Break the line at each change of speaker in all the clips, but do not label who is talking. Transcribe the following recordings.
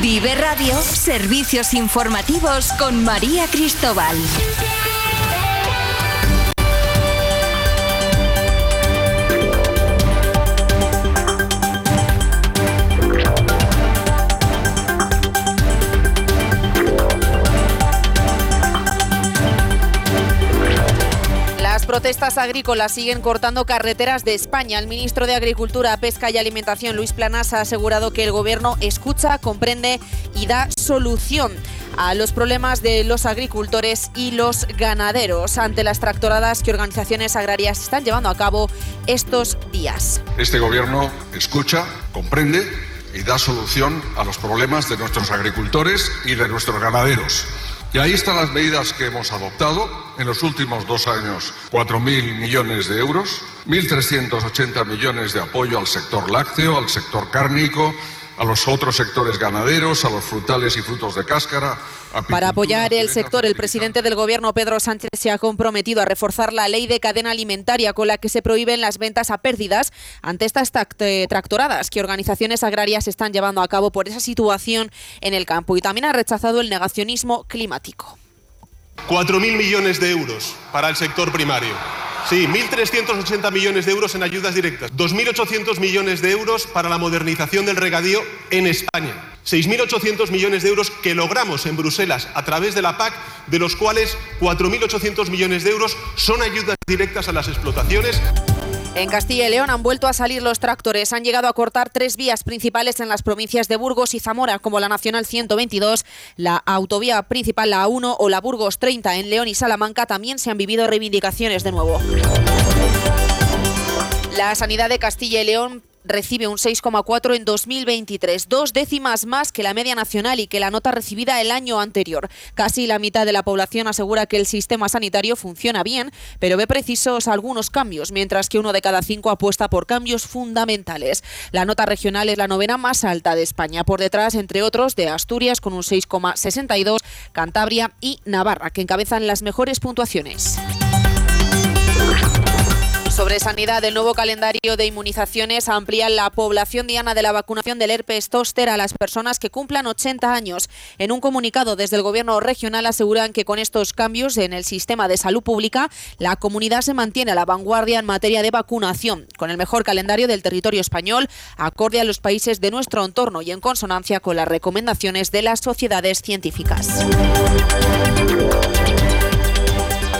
Vive Radio, servicios informativos con María Cristóbal.
Protestas agrícolas siguen cortando carreteras de España. El ministro de Agricultura, Pesca y Alimentación, Luis Planas, ha asegurado que el gobierno escucha, comprende y da solución a los problemas de los agricultores y los ganaderos ante las tractoradas que organizaciones agrarias están llevando a cabo estos días.
Este gobierno escucha, comprende y da solución a los problemas de nuestros agricultores y de nuestros ganaderos. Y ahí están las medidas que hemos adoptado en los últimos dos años. 4.000 millones de euros, 1.380 millones de apoyo al sector lácteo, al sector cárnico, a los otros sectores ganaderos, a los frutales y frutos de cáscara.
Para apoyar el sector, el presidente del Gobierno, Pedro Sánchez, se ha comprometido a reforzar la ley de cadena alimentaria con la que se prohíben las ventas a pérdidas ante estas eh, tractoradas que organizaciones agrarias están llevando a cabo por esa situación en el campo y también ha rechazado el negacionismo climático.
4.000 millones de euros para el sector primario. Sí, 1.380 millones de euros en ayudas directas, 2.800 millones de euros para la modernización del regadío en España, 6.800 millones de euros que logramos en Bruselas a través de la PAC, de los cuales 4.800 millones de euros son ayudas directas a las explotaciones.
En Castilla y León han vuelto a salir los tractores. Han llegado a cortar tres vías principales en las provincias de Burgos y Zamora, como la Nacional 122, la autovía principal, la A1 o la Burgos 30. En León y Salamanca también se han vivido reivindicaciones de nuevo. La sanidad de Castilla y León recibe un 6,4 en 2023, dos décimas más que la media nacional y que la nota recibida el año anterior. Casi la mitad de la población asegura que el sistema sanitario funciona bien, pero ve precisos algunos cambios, mientras que uno de cada cinco apuesta por cambios fundamentales. La nota regional es la novena más alta de España, por detrás, entre otros, de Asturias con un 6,62, Cantabria y Navarra, que encabezan las mejores puntuaciones. Sobre sanidad, el nuevo calendario de inmunizaciones amplía la población diana de la vacunación del herpes zóster a las personas que cumplan 80 años. En un comunicado desde el Gobierno regional aseguran que con estos cambios en el sistema de salud pública, la comunidad se mantiene a la vanguardia en materia de vacunación, con el mejor calendario del territorio español, acorde a los países de nuestro entorno y en consonancia con las recomendaciones de las sociedades científicas.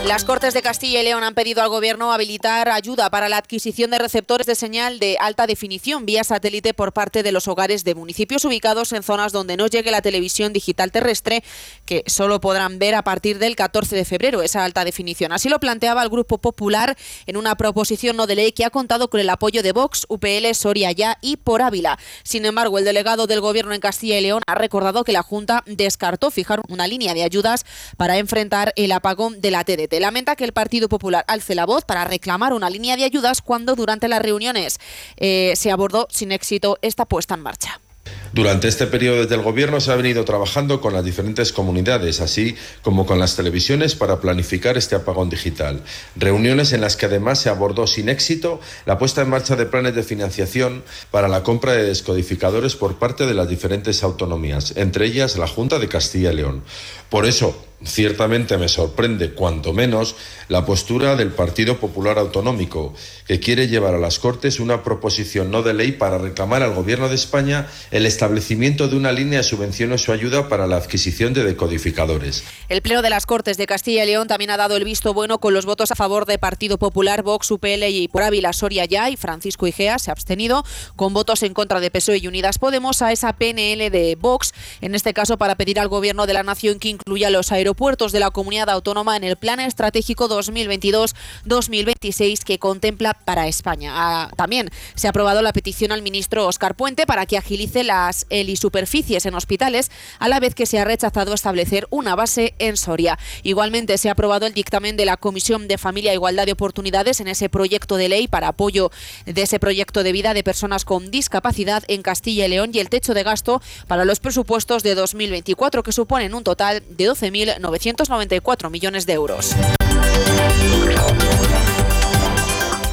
Las Cortes de Castilla y León han pedido al Gobierno habilitar ayuda para la adquisición de receptores de señal de alta definición vía satélite por parte de los hogares de municipios ubicados en zonas donde no llegue la televisión digital terrestre, que solo podrán ver a partir del 14 de febrero esa alta definición. Así lo planteaba el Grupo Popular en una proposición no de ley que ha contado con el apoyo de Vox, UPL, Soria Ya y Por Ávila. Sin embargo, el delegado del Gobierno en Castilla y León ha recordado que la Junta descartó fijar una línea de ayudas para enfrentar el apagón de la TDT. Lamenta que el Partido Popular alce la voz para reclamar una línea de ayudas cuando durante las reuniones eh, se abordó sin éxito esta puesta en marcha.
Durante este periodo desde el Gobierno se ha venido trabajando con las diferentes comunidades, así como con las televisiones para planificar este apagón digital. Reuniones en las que además se abordó sin éxito la puesta en marcha de planes de financiación para la compra de descodificadores por parte de las diferentes autonomías, entre ellas la Junta de Castilla y León. Por eso, Ciertamente me sorprende, cuanto menos, la postura del Partido Popular Autonómico, que quiere llevar a las Cortes una proposición no de ley para reclamar al Gobierno de España el establecimiento de una línea de subvenciones o ayuda para la adquisición de decodificadores.
El Pleno de las Cortes de Castilla y León también ha dado el visto bueno con los votos a favor de Partido Popular, Vox, UPL y por Ávila Soria ya y Francisco Igea se ha abstenido con votos en contra de PSOE y Unidas Podemos a esa PNL de Vox, en este caso para pedir al Gobierno de la Nación que incluya los aeropuertos de la comunidad autónoma en el Plan Estratégico 2022-2026 que contempla para España. Ah, también se ha aprobado la petición al ministro Oscar Puente para que agilice las helisuperficies en hospitales, a la vez que se ha rechazado establecer una base en Soria. Igualmente se ha aprobado el dictamen de la Comisión de Familia e Igualdad de Oportunidades en ese proyecto de ley para apoyo de ese proyecto de vida de personas con discapacidad en Castilla y León y el techo de gasto para los presupuestos de 2024 que suponen un total de 12.000 994 millones de euros.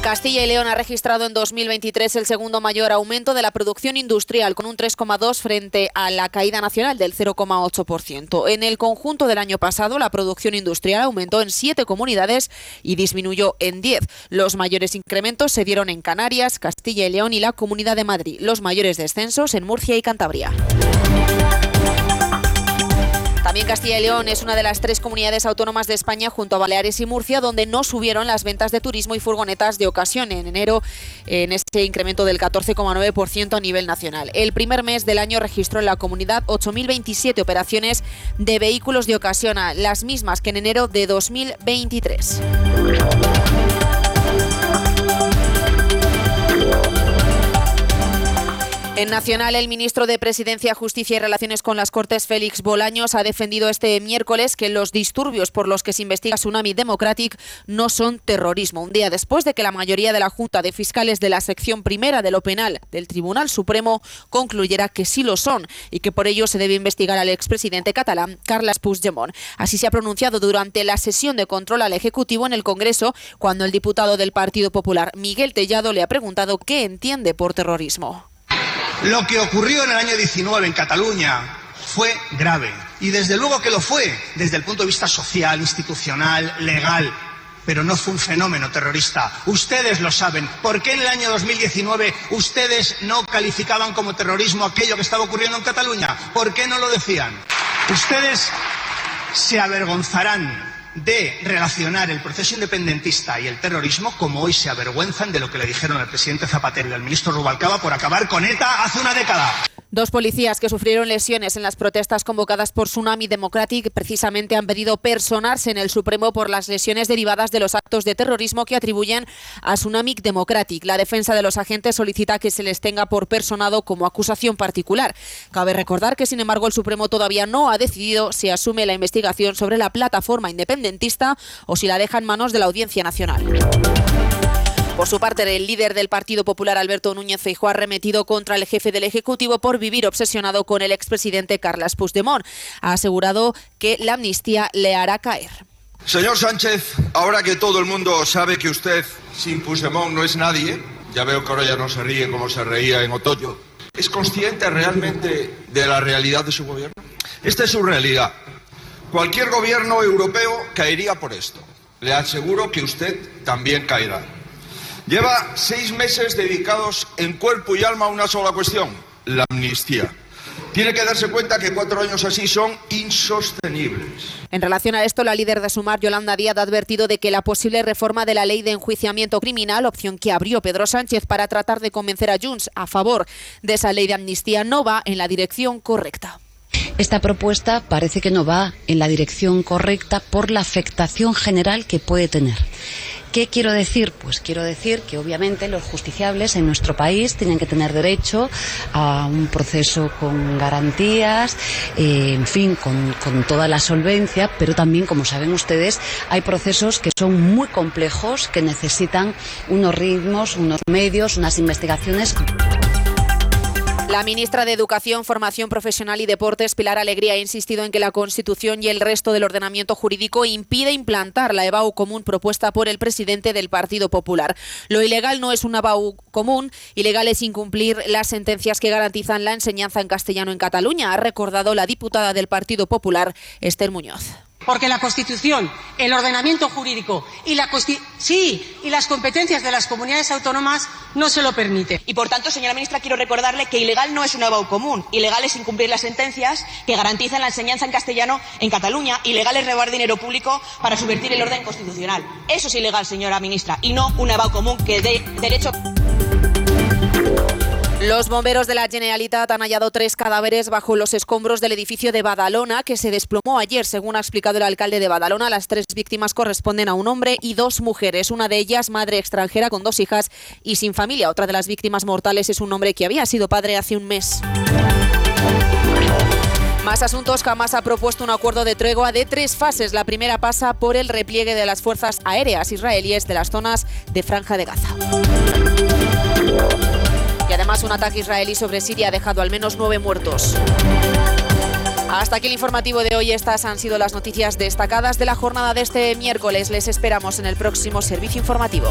Castilla y León ha registrado en 2023 el segundo mayor aumento de la producción industrial, con un 3,2 frente a la caída nacional del 0,8%. En el conjunto del año pasado, la producción industrial aumentó en siete comunidades y disminuyó en 10. Los mayores incrementos se dieron en Canarias, Castilla y León y la Comunidad de Madrid. Los mayores descensos en Murcia y Cantabria. También Castilla y León es una de las tres comunidades autónomas de España junto a Baleares y Murcia donde no subieron las ventas de turismo y furgonetas de ocasión en enero en este incremento del 14,9% a nivel nacional. El primer mes del año registró en la comunidad 8.027 operaciones de vehículos de ocasión, las mismas que en enero de 2023. En Nacional, el ministro de Presidencia, Justicia y Relaciones con las Cortes, Félix Bolaños, ha defendido este miércoles que los disturbios por los que se investiga Tsunami Democratic no son terrorismo. Un día después de que la mayoría de la Junta de Fiscales de la sección primera de lo penal del Tribunal Supremo concluyera que sí lo son y que por ello se debe investigar al expresidente catalán, Carles Puigdemont. Así se ha pronunciado durante la sesión de control al Ejecutivo en el Congreso, cuando el diputado del Partido Popular, Miguel Tellado, le ha preguntado qué entiende por terrorismo.
Lo que ocurrió en el año 19 en Cataluña fue grave. Y desde luego que lo fue, desde el punto de vista social, institucional, legal. Pero no fue un fenómeno terrorista. Ustedes lo saben. ¿Por qué en el año 2019 ustedes no calificaban como terrorismo aquello que estaba ocurriendo en Cataluña? ¿Por qué no lo decían? Ustedes se avergonzarán de relacionar el proceso independentista y el terrorismo como hoy se avergüenzan de lo que le dijeron al presidente Zapatero y al ministro Rubalcaba por acabar con ETA hace una década.
Dos policías que sufrieron lesiones en las protestas convocadas por Tsunami Democratic precisamente han pedido personarse en el Supremo por las lesiones derivadas de los actos de terrorismo que atribuyen a Tsunami Democratic. La defensa de los agentes solicita que se les tenga por personado como acusación particular. Cabe recordar que, sin embargo, el Supremo todavía no ha decidido si asume la investigación sobre la plataforma independentista o si la deja en manos de la Audiencia Nacional. Por su parte, el líder del Partido Popular, Alberto Núñez Feijóo, ha remetido contra el jefe del Ejecutivo por vivir obsesionado con el expresidente Carles Puigdemont. Ha asegurado que la amnistía le hará caer.
Señor Sánchez, ahora que todo el mundo sabe que usted sin Puigdemont no es nadie, ya veo que ahora ya no se ríe como se reía en otoño, ¿es consciente realmente de la realidad de su gobierno? Esta es su realidad. Cualquier gobierno europeo caería por esto. Le aseguro que usted también caerá. Lleva seis meses dedicados en cuerpo y alma a una sola cuestión, la amnistía. Tiene que darse cuenta que cuatro años así son insostenibles.
En relación a esto, la líder de Sumar, Yolanda Díaz, ha advertido de que la posible reforma de la ley de enjuiciamiento criminal, opción que abrió Pedro Sánchez para tratar de convencer a Junts a favor de esa ley de amnistía, no va en la dirección correcta.
Esta propuesta parece que no va en la dirección correcta por la afectación general que puede tener. ¿Qué quiero decir? Pues quiero decir que obviamente los justiciables en nuestro país tienen que tener derecho a un proceso con garantías, eh, en fin, con, con toda la solvencia, pero también, como saben ustedes, hay procesos que son muy complejos, que necesitan unos ritmos, unos medios, unas investigaciones.
La ministra de Educación, Formación Profesional y Deportes, Pilar Alegría, ha insistido en que la Constitución y el resto del ordenamiento jurídico impide implantar la EBAU común propuesta por el presidente del Partido Popular. Lo ilegal no es una EBAU común, ilegal es incumplir las sentencias que garantizan la enseñanza en castellano en Cataluña, ha recordado la diputada del Partido Popular, Esther Muñoz
porque la Constitución, el ordenamiento jurídico y, la las competencias de las comunidades autónomas no se lo permiten.
Y por tanto, señora ministra, quiero recordarle que ilegal no es una EBAU común. Ilegal es incumplir las sentencias que garantizan la enseñanza en castellano en Cataluña. Ilegal es robar dinero público para subvertir el orden constitucional. Eso es ilegal, señora ministra, y no una EBAU común que dé derecho.
Los bomberos de la Generalitat han hallado tres cadáveres bajo los escombros del edificio de Badalona que se desplomó ayer, según ha explicado el alcalde de Badalona. Las tres víctimas corresponden a un hombre y dos mujeres, una de ellas madre extranjera con dos hijas y sin familia. Otra de las víctimas mortales es un hombre que había sido padre hace un mes. Más asuntos. Jamás ha propuesto un acuerdo de tregua de tres fases. La primera pasa por el repliegue de las fuerzas aéreas israelíes de las zonas de Franja de Gaza. Ataque israelí sobre Siria ha dejado al menos nueve muertos. Hasta aquí el informativo de hoy. Estas han sido las noticias destacadas de la jornada de este miércoles. Les esperamos en el próximo servicio informativo.